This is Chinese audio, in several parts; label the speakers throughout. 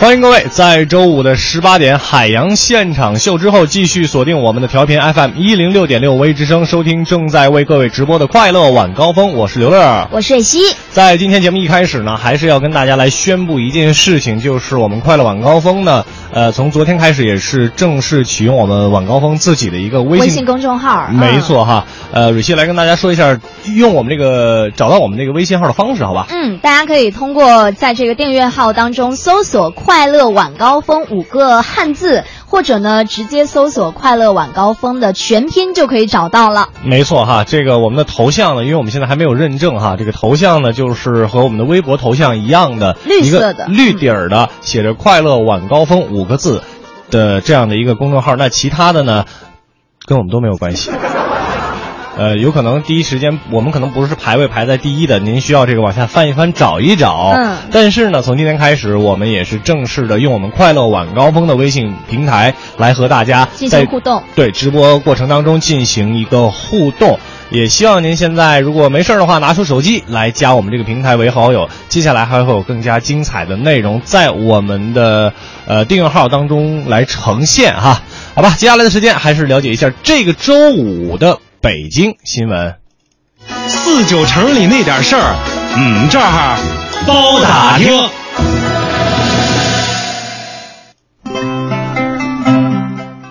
Speaker 1: 欢迎各位在周五的十八点海洋现场秀之后，继续锁定我们的调频 FM 一零六点六微之声，收听正在为各位直播的快乐晚高峰。我是刘乐，
Speaker 2: 我是蕊希。
Speaker 1: 在今天节目一开始呢，还是要跟大家来宣布一件事情，就是我们快乐晚高峰呢，呃，从昨天开始也是正式启用我们晚高峰自己的一个微信
Speaker 2: 微信公众号。
Speaker 1: 没错哈，呃，蕊希来跟大家说一下用我们这个找到我们这个微信号的方式，好吧？
Speaker 2: 嗯，大家可以通过在这个订阅号当中搜索“快乐晚高峰”五个汉字，或者呢直接搜索“快乐晚高峰”的全拼就可以找到了。
Speaker 1: 没错哈，这个我们的头像呢，因为我们现在还没有认证哈，这个头像呢就是和我们的微博头像一样的，
Speaker 2: 绿色的
Speaker 1: 绿底儿的，写着“快乐晚高峰”五个字的这样的一个公众号。那其他的呢，跟我们都没有关系。呃，有可能第一时间我们可能不是排位排在第一的，您需要这个往下翻一翻找一找。
Speaker 2: 嗯。
Speaker 1: 但是呢，从今天开始，我们也是正式的用我们快乐晚高峰的微信平台来和大家
Speaker 2: 进行互动。
Speaker 1: 对，直播过程当中进行一个互动，也希望您现在如果没事的话，拿出手机来加我们这个平台为好友。接下来还会有更加精彩的内容在我们的呃订阅号当中来呈现哈。好吧，接下来的时间还是了解一下这个周五的。北京新闻，
Speaker 3: 四九城里那点事儿，嗯，这儿包打听。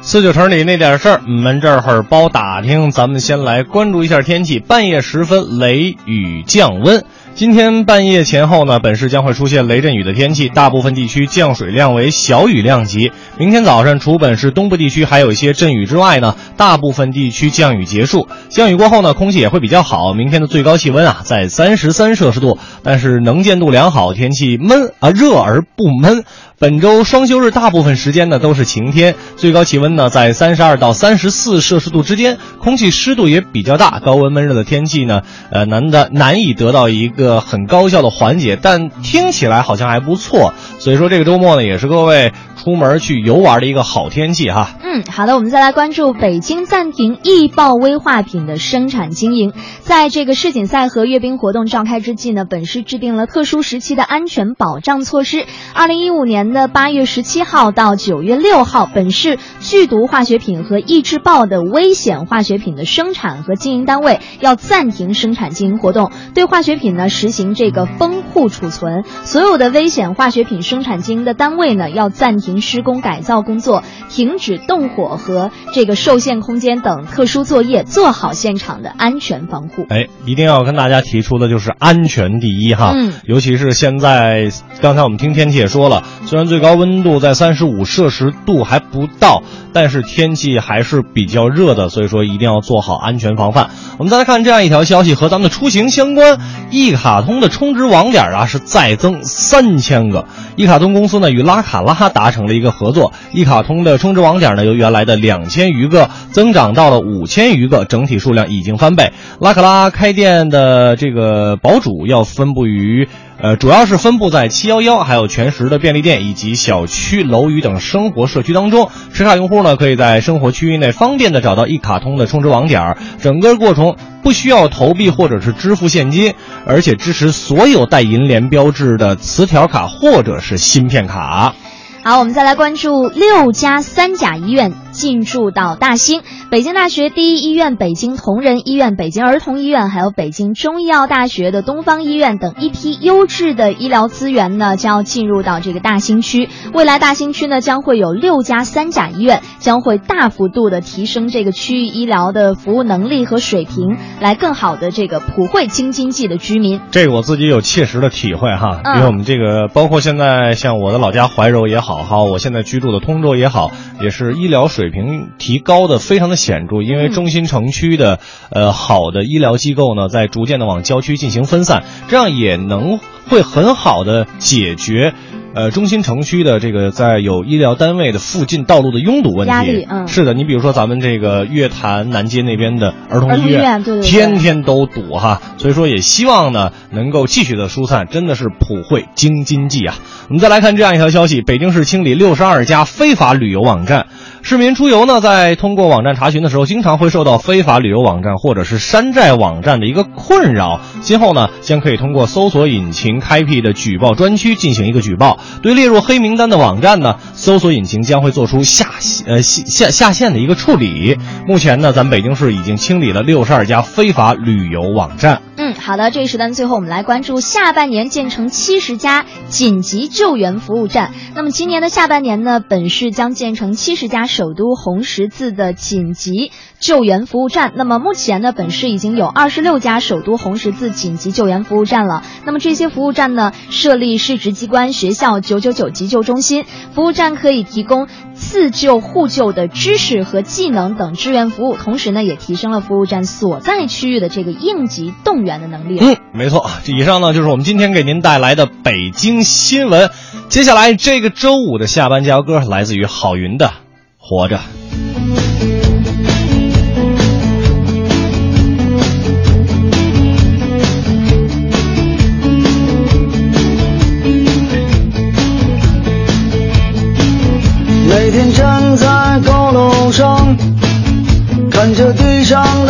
Speaker 1: 四九城里那点事儿，我们这儿包打听。咱们先来关注一下天气，半夜时分雷雨降温。今天半夜前后呢，本市将会出现雷阵雨的天气，大部分地区降水量为小雨量级。明天早上，除本市东部地区还有一些阵雨之外呢，大部分地区降雨结束。降雨过后呢，空气也会比较好。明天的最高气温啊，在三十三摄氏度，但是能见度良好，天气闷啊热而不闷。本周双休日大部分时间呢都是晴天，最高气温呢在三十二到三十四摄氏度之间，空气湿度也比较大，高温闷热的天气呢，呃难的难以得到一个很高效的缓解，但听起来好像还不错，所以说这个周末呢也是各位出门去游玩的一个好天气哈。
Speaker 2: 嗯，好的，我们再来关注北京暂停易爆危化品的生产经营，在这个世锦赛和阅兵活动召开之际呢，本市制定了特殊时期的安全保障措施，二零一五年。的八月十七号到九月六号，本市剧毒化学品和易制爆的危险化学品的生产和经营单位要暂停生产经营活动，对化学品呢实行这个封库储存。所有的危险化学品生产经营的单位呢要暂停施工改造工作，停止动火和这个受限空间等特殊作业，做好现场的安全防护。
Speaker 1: 哎，一定要跟大家提出的就是安全第一哈，
Speaker 2: 嗯，
Speaker 1: 尤其是现在，刚才我们听天气也说了，虽然。最高温度在三十五摄氏度还不到，但是天气还是比较热的，所以说一定要做好安全防范。我们再来看这样一条消息，和咱们的出行相关，一卡通的充值网点啊是再增三千个。一卡通公司呢与拉卡拉达成了一个合作，一卡通的充值网点呢由原来的两千余个增长到了五千余个，整体数量已经翻倍。拉卡拉开店的这个堡主要分布于。呃，主要是分布在七幺幺、还有全时的便利店以及小区、楼宇等生活社区当中。持卡用户呢，可以在生活区域内方便的找到一卡通的充值网点，整个过程不需要投币或者是支付现金，而且支持所有带银联标志的磁条卡或者是芯片卡。
Speaker 2: 好，我们再来关注六家三甲医院进驻到大兴，北京大学第一医院、北京同仁医院、北京儿童医院，还有北京中医药大学的东方医院等一批优质的医疗资源呢，将要进入到这个大兴区。未来大兴区呢，将会有六家三甲医院，将会大幅度的提升这个区域医疗的服务能力和水平，来更好的这个普惠京津冀的居民。
Speaker 1: 这个我自己有切实的体会哈，因为我们这个包括现在像我的老家怀柔也好。好好，我现在居住的通州也好，也是医疗水水平提高的非常的显著，因为中心城区的呃好的医疗机构呢，在逐渐的往郊区进行分散，这样也能会很好的解决。呃，中心城区的这个在有医疗单位的附近道路的拥堵问题，
Speaker 2: 压力嗯
Speaker 1: 是的，你比如说咱们这个月坛南街那边的儿童
Speaker 2: 医
Speaker 1: 院
Speaker 2: 对对对
Speaker 1: 天天都堵哈，所以说也希望呢能够继续的疏散，真的是普惠京津冀啊。我们再来看这样一条消息：北京市清理六十二家非法旅游网站。市民出游呢，在通过网站查询的时候，经常会受到非法旅游网站或者是山寨网站的一个困扰。今后呢，将可以通过搜索引擎开辟的举报专区进行一个举报。对列入黑名单的网站呢，搜索引擎将会做出下呃下下下线的一个处理。目前呢，咱北京市已经清理了六十二家非法旅游网站。
Speaker 2: 嗯，好的，这一时段最后我们来关注下半年建成七十家紧急救援服务站。那么今年的下半年呢，本市将建成七十家首都红十字的紧急救援服务站。那么目前呢，本市已经有二十六家首都红十字紧急救援服务站了。那么这些服务站呢，设立市直机关、学校、到九九九急救中心，服务站可以提供自救、互救的知识和技能等支援服务，同时呢，也提升了服务站所在区域的这个应急动员的能力。
Speaker 1: 嗯，没错，以上呢就是我们今天给您带来的北京新闻。接下来这个周五的下班加油歌来自于郝云的《活着》。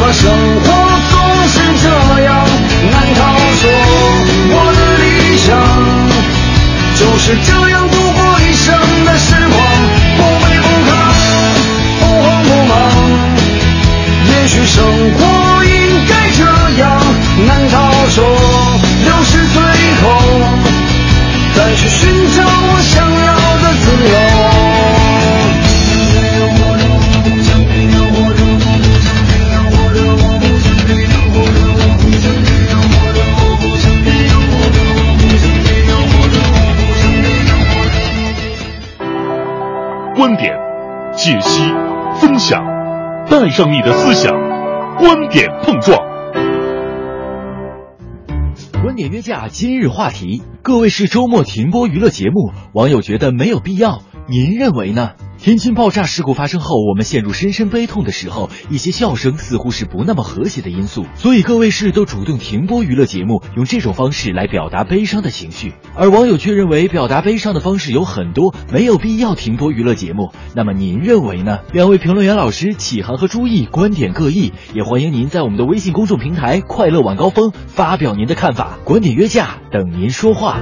Speaker 4: 为何生活总是这样？难道说我的理想就是这样度过一生的时光？不卑不亢，不慌不忙，也许生活应该这样。难道说六十岁后再去寻找我想要的自由？
Speaker 3: 带上你的思想，观点碰撞。
Speaker 5: 观点约架今日话题，各位是周末停播娱乐节目，网友觉得没有必要，您认为呢？天津爆炸事故发生后，我们陷入深深悲痛的时候，一些笑声似乎是不那么和谐的因素。所以各卫视都主动停播娱乐节目，用这种方式来表达悲伤的情绪。而网友却认为，表达悲伤的方式有很多，没有必要停播娱乐节目。那么您认为呢？两位评论员老师启航和朱毅观点各异，也欢迎您在我们的微信公众平台“快乐晚高峰”发表您的看法。观点约架，等您说话。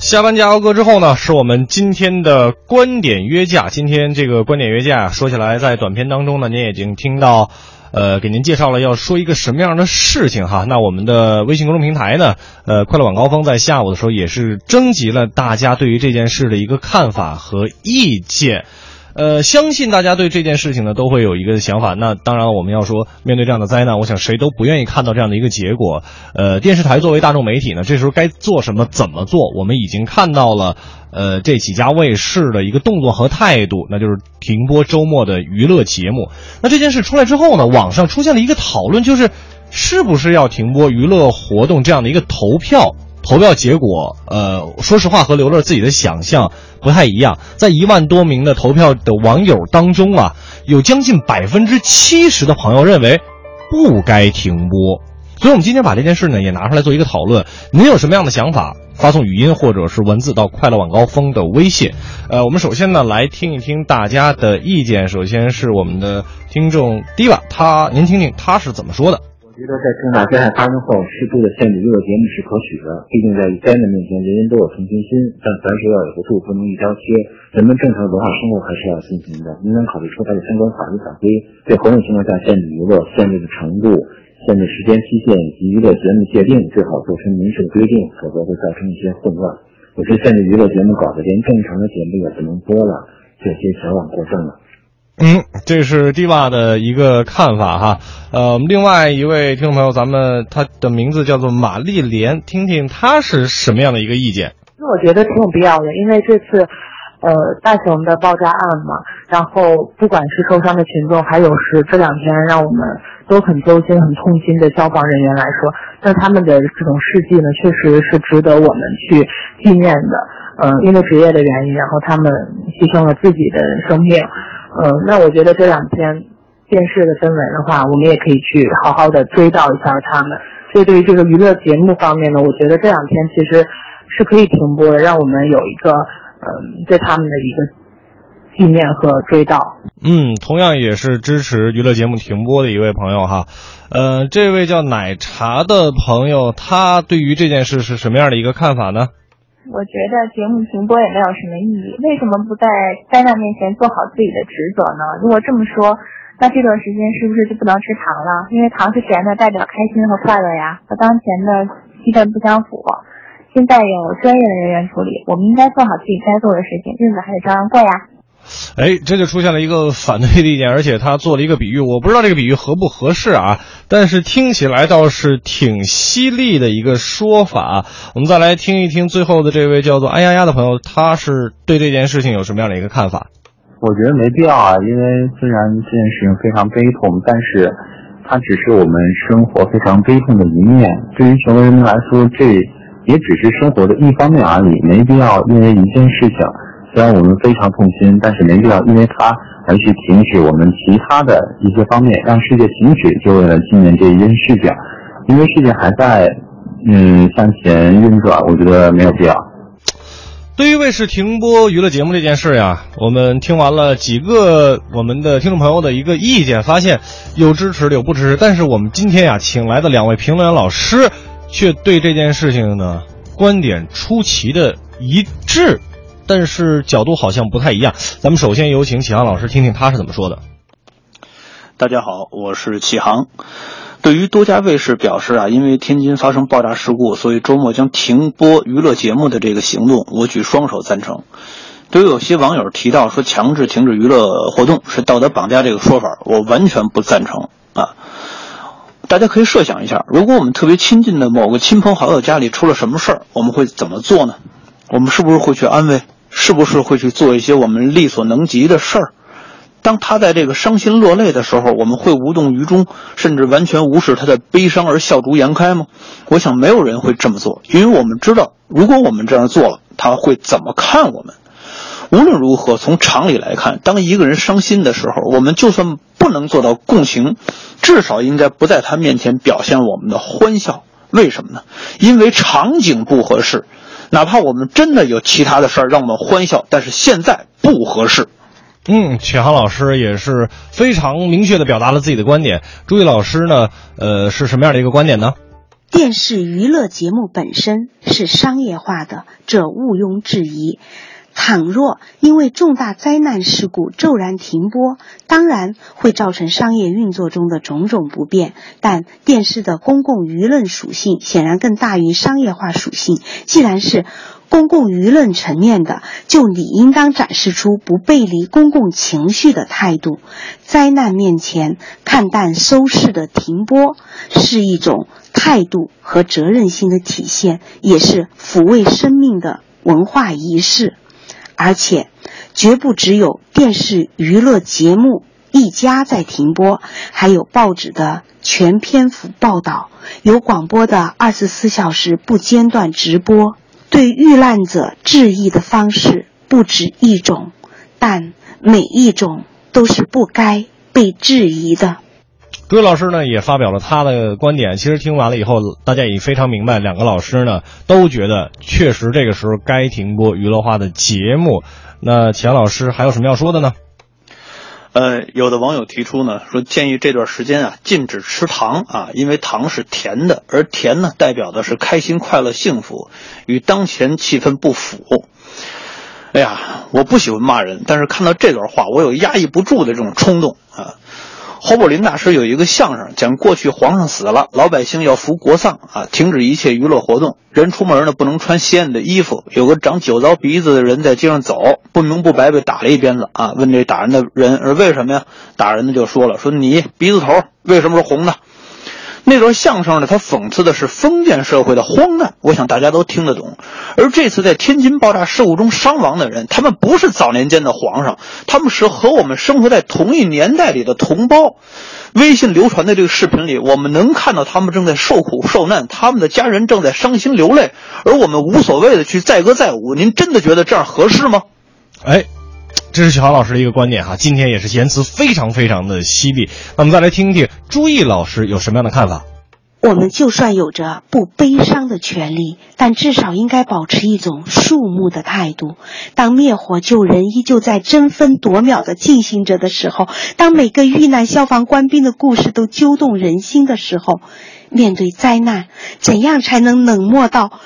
Speaker 1: 下班加欧哥之后呢，是我们今天的观点约架。今天这个观点约架说起来，在短片当中呢，您已经听到，呃，给您介绍了要说一个什么样的事情哈。那我们的微信公众平台呢，呃，快乐晚高峰在下午的时候也是征集了大家对于这件事的一个看法和意见。呃，相信大家对这件事情呢都会有一个想法。那当然，我们要说面对这样的灾难，我想谁都不愿意看到这样的一个结果。呃，电视台作为大众媒体呢，这时候该做什么、怎么做，我们已经看到了。呃，这几家卫视的一个动作和态度，那就是停播周末的娱乐节目。那这件事出来之后呢，网上出现了一个讨论，就是是不是要停播娱乐活动这样的一个投票。投票结果，呃，说实话和刘乐自己的想象不太一样。在一万多名的投票的网友当中啊，有将近百分之七十的朋友认为不该停播。所以，我们今天把这件事呢也拿出来做一个讨论。您有什么样的想法？发送语音或者是文字到快乐晚高峰的微信。呃，我们首先呢来听一听大家的意见。首先是我们的听众 Diva，他您听听他是怎么说的。
Speaker 6: 觉得在重大灾害发生后，适度的限制娱乐节目是可取的。毕竟在灾难面前，人人都有同情心，但凡事要有个度，不能一刀切。人们正常的文化生活还是要进行的，应当考虑出台的。相关法律法规，对何种情况下限制娱乐、限制的程度、限制时间期限以及娱乐节目界定，最好做出明确的。规定，否则会造成一些混乱。有些限制娱乐节目搞得连正常的节目也不能播了，这些矫枉过正了。
Speaker 1: 嗯，这是 Diva 的一个看法哈。呃，另外一位听众朋友，咱们他的名字叫做玛丽莲，听听他是什么样的一个意见。
Speaker 7: 那我觉得挺有必要的，因为这次，呃，大熊的爆炸案嘛，然后不管是受伤的群众，还有是这两天让我们都很揪心、很痛心的消防人员来说，那他们的这种事迹呢，确实是值得我们去纪念的。嗯，因为职业的原因，然后他们牺牲了自己的生命。嗯，那我觉得这两天电视的氛围的话，我们也可以去好好的追悼一下他们。所以对于这个娱乐节目方面呢，我觉得这两天其实是可以停播的，让我们有一个嗯对他们的一个纪念和追悼。
Speaker 1: 嗯，同样也是支持娱乐节目停播的一位朋友哈，呃，这位叫奶茶的朋友，他对于这件事是什么样的一个看法呢？
Speaker 8: 我觉得节目停播也没有什么意义，为什么不在灾难面前做好自己的职责呢？如果这么说，那这段时间是不是就不能吃糖了？因为糖是甜的，代表开心和快乐呀，和当前的气氛不相符。现在有专业的人员处理，我们应该做好自己该做的事情，日子还得照样过呀。
Speaker 1: 哎，这就出现了一个反对的意见，而且他做了一个比喻，我不知道这个比喻合不合适啊，但是听起来倒是挺犀利的一个说法。我们再来听一听最后的这位叫做“安丫丫”的朋友，他是对这件事情有什么样的一个看法？
Speaker 6: 我觉得没必要啊，因为虽然这件事情非常悲痛，但是它只是我们生活非常悲痛的一面。对于全国人民来说，这也只是生活的一方面而已，没必要因为一件事情。虽然我们非常痛心，但是没必要因为它而去停止我们其他的一些方面，让世界停止，就为了纪念这一件事情。因为世界还在，嗯，向前运转，我觉得没有必要。
Speaker 1: 对于卫视停播娱乐节目这件事呀，我们听完了几个我们的听众朋友的一个意见，发现有支持的，有不支持。但是我们今天呀，请来的两位评论员老师，却对这件事情呢观点出奇的一致。但是角度好像不太一样，咱们首先有请启航老师听听他是怎么说的。
Speaker 9: 大家好，我是启航。对于多家卫视表示啊，因为天津发生爆炸事故，所以周末将停播娱乐节目的这个行动，我举双手赞成。对于有些网友提到说强制停止娱乐活动是道德绑架这个说法，我完全不赞成啊。大家可以设想一下，如果我们特别亲近的某个亲朋好友家里出了什么事儿，我们会怎么做呢？我们是不是会去安慰？是不是会去做一些我们力所能及的事儿？当他在这个伤心落泪的时候，我们会无动于衷，甚至完全无视他的悲伤而笑逐颜开吗？我想没有人会这么做，因为我们知道，如果我们这样做了，他会怎么看我们？无论如何，从常理来看，当一个人伤心的时候，我们就算不能做到共情，至少应该不在他面前表现我们的欢笑。为什么呢？因为场景不合适。哪怕我们真的有其他的事儿让我们欢笑，但是现在不合适。
Speaker 1: 嗯，曲航老师也是非常明确的表达了自己的观点。朱毅老师呢，呃，是什么样的一个观点呢？
Speaker 10: 电视娱乐节目本身是商业化的，这毋庸置疑。倘若因为重大灾难事故骤然停播，当然会造成商业运作中的种种不便。但电视的公共舆论属性显然更大于商业化属性。既然是公共舆论层面的，就理应当展示出不背离公共情绪的态度。灾难面前看淡收视的停播，是一种态度和责任心的体现，也是抚慰生命的文化仪式。而且，绝不只有电视娱乐节目一家在停播，还有报纸的全篇幅报道，有广播的二十四小时不间断直播。对遇难者致意的方式不止一种，但每一种都是不该被质疑的。
Speaker 1: 朱毅老师呢也发表了他的观点。其实听完了以后，大家也非常明白，两个老师呢都觉得确实这个时候该停播娱乐化的节目。那钱老师还有什么要说的呢？
Speaker 9: 呃，有的网友提出呢，说建议这段时间啊禁止吃糖啊，因为糖是甜的，而甜呢代表的是开心、快乐、幸福，与当前气氛不符。哎呀，我不喜欢骂人，但是看到这段话，我有压抑不住的这种冲动啊。侯宝林大师有一个相声，讲过去皇上死了，老百姓要服国丧啊，停止一切娱乐活动，人出门呢不能穿鲜艳的衣服。有个长酒糟鼻子的人在街上走，不明不白被打了一鞭子啊。问这打人的人，说为什么呀？打人的就说了，说你鼻子头为什么是红的？那段相声呢，他讽刺的是封建社会的荒诞，我想大家都听得懂。而这次在天津爆炸事故中伤亡的人，他们不是早年间的皇上，他们是和我们生活在同一年代里的同胞。微信流传的这个视频里，我们能看到他们正在受苦受难，他们的家人正在伤心流泪，而我们无所谓的去载歌载舞。您真的觉得这样合适吗？
Speaker 1: 哎。这是乔老师的一个观点哈，今天也是言辞非常非常的犀利。那我们再来听听朱毅老师有什么样的看法。
Speaker 10: 我们就算有着不悲伤的权利，但至少应该保持一种肃穆的态度。当灭火救人依旧在争分夺秒的进行着的时候，当每个遇难消防官兵的故事都揪动人心的时候，面对灾难，怎样才能冷漠到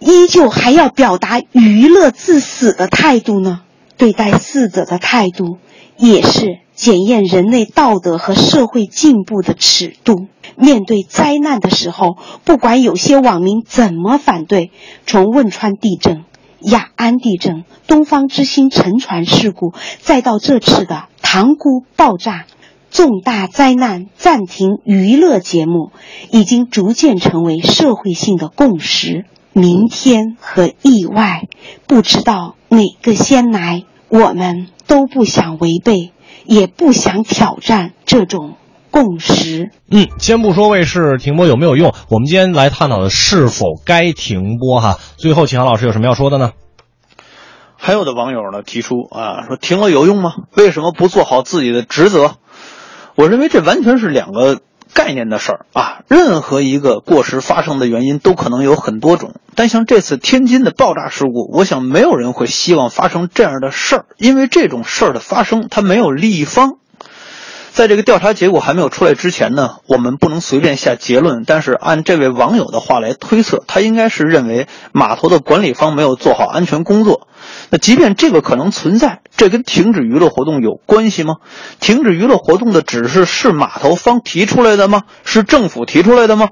Speaker 10: 依旧还要表达娱乐至死的态度呢？对待逝者的态度，也是检验人类道德和社会进步的尺度。面对灾难的时候，不管有些网民怎么反对，从汶川地震、雅安地震、东方之星沉船事故，再到这次的塘沽爆炸，重大灾难暂停娱乐节目，已经逐渐成为社会性的共识。明天和意外，不知道哪个先来。我们都不想违背，也不想挑战这种共识。
Speaker 1: 嗯，先不说卫视停播有没有用，我们今天来探讨的是否该停播哈。最后，秦阳老师有什么要说的呢？
Speaker 9: 还有的网友呢提出啊，说停了有用吗？为什么不做好自己的职责？我认为这完全是两个。概念的事儿啊，任何一个过失发生的原因都可能有很多种，但像这次天津的爆炸事故，我想没有人会希望发生这样的事儿，因为这种事儿的发生，它没有利益方。在这个调查结果还没有出来之前呢，我们不能随便下结论。但是按这位网友的话来推测，他应该是认为码头的管理方没有做好安全工作。那即便这个可能存在，这跟停止娱乐活动有关系吗？停止娱乐活动的指示是码头方提出来的吗？是政府提出来的吗？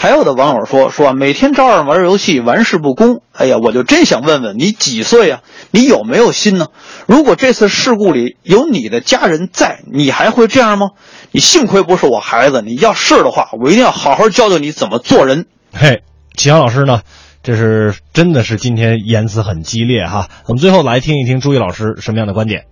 Speaker 9: 还有的网友说说每天照样玩游戏，玩世不恭。哎呀，我就真想问问你几岁啊？你有没有心呢？如果这次事故里有你的家人在，你还会这样吗？你幸亏不是我孩子，你要是的话，我一定要好好教教你怎么做人。
Speaker 1: 嘿，启阳老师呢？这是真的是今天言辞很激烈哈。我们最后来听一听朱毅老师什么样的观点。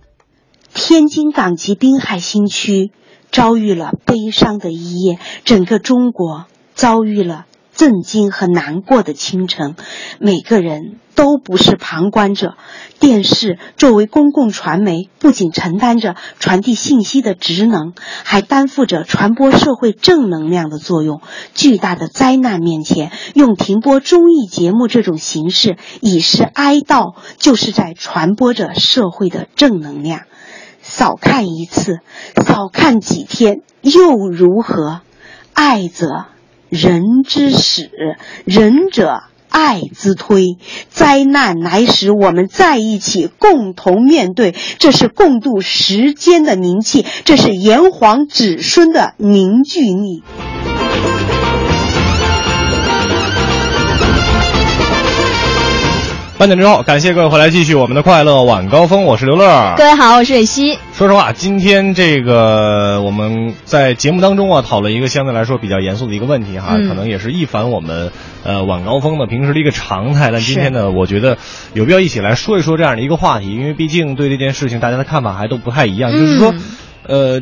Speaker 10: 天津港及滨海新区遭遇了悲伤的一夜，整个中国。遭遇了震惊和难过的清晨。每个人都不是旁观者。电视作为公共传媒，不仅承担着传递信息的职能，还担负着传播社会正能量的作用。巨大的灾难面前，用停播综艺节目这种形式以示哀悼，就是在传播着社会的正能量。少看一次，少看几天又如何？爱者人之始，仁者爱之推。灾难来时，我们在一起共同面对，这是共度时间的凝气，这是炎黄子孙的凝聚力。
Speaker 1: 半点之后，感谢各位回来继续我们的快乐晚高峰，我是刘乐。
Speaker 2: 各位好，我是蕊希。
Speaker 1: 说实话，今天这个我们在节目当中啊，讨论一个相对来说比较严肃的一个问题哈，
Speaker 2: 嗯
Speaker 1: 可能也是一反我们呃晚高峰的平时的一个常态。但今天呢，我觉得有必要一起来说一说这样的一个话题，因为毕竟对这件事情大家的看法还都不太一样。就是说，呃。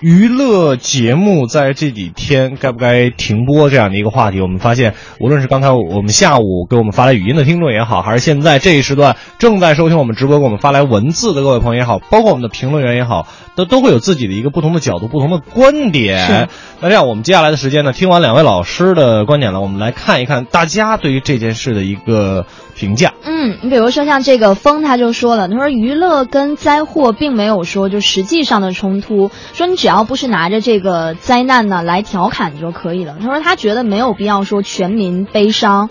Speaker 1: 娱乐节目在这几天该不该停播这样的一个话题，我们发现，无论是刚才我们下午给我们发来语音的听众也好，还是现在这一时段正在收听我们直播给我们发来文字的各位朋友也好，包括我们的评论员也好，都都会有自己的一个不同的角度、不同的观点。那这样，我们接下来的时间呢，听完两位老师的观点了，我们来看一看大家对于这件事的一个评价。
Speaker 2: 嗯，你比如说像这个风，他就说了，他说娱乐跟灾祸并没有说就实际上的冲突，说你只要不是拿着这个灾难呢来调侃就可以了。他说他觉得没有必要说全民悲伤，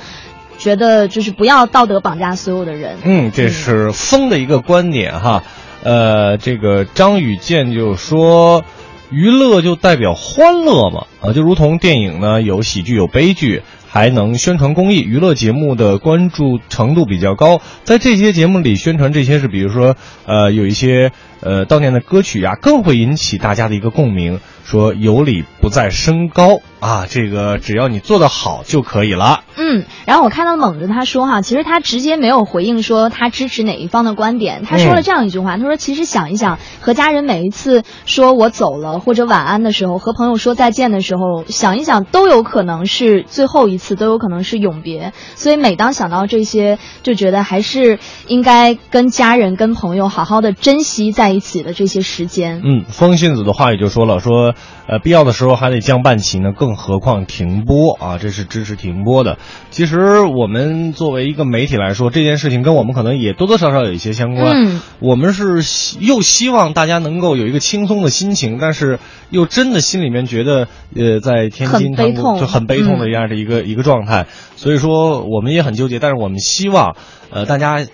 Speaker 2: 觉得就是不要道德绑架所有的人。
Speaker 1: 嗯，这是风的一个观点哈。呃，这个张宇健就说，娱乐就代表欢乐嘛，啊，就如同电影呢有喜剧有悲剧，还能宣传公益，娱乐节目的关注程度比较高，在这些节目里宣传这些是，比如说呃有一些呃悼念的歌曲啊，更会引起大家的一个共鸣，说有理不在身高啊，这个只要你做得好就可以了。
Speaker 2: 嗯，然后我看到猛子他说哈，其实他直接没有回应说他支持哪一方的观点，他说了这样一句话，他说其实想一想，和家人每一次说我走了或者晚安的时候，和朋友说再见的时候，想一想都有可能是最后一次，都有可能是永别，所以每当想到这些，就觉得还是应该跟家人、跟朋友好好的珍惜在一起的这些时间。
Speaker 1: 嗯，风信子的话也就说了，说呃必要的时候还得降半旗呢，更何况停播啊，这是支持停播的。其实我们作为一个媒体来说，这件事情跟我们可能也多多少少有一些相关。
Speaker 2: 嗯，
Speaker 1: 我们是希又希望大家能够有一个轻松的心情，但是又真的心里面觉得呃在天津就很悲痛的这样的一个、一个状态。所以说我们也很纠结，但是我们希望呃大家。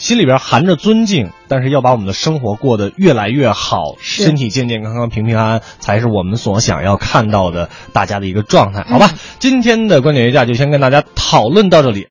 Speaker 1: 心里边含着尊敬，但是要把我们的生活过得越来越好，身体健健康康、平平安安，才是我们所想要看到的大家的一个状态，好吧？今天的观点约架就先跟大家讨论到这里。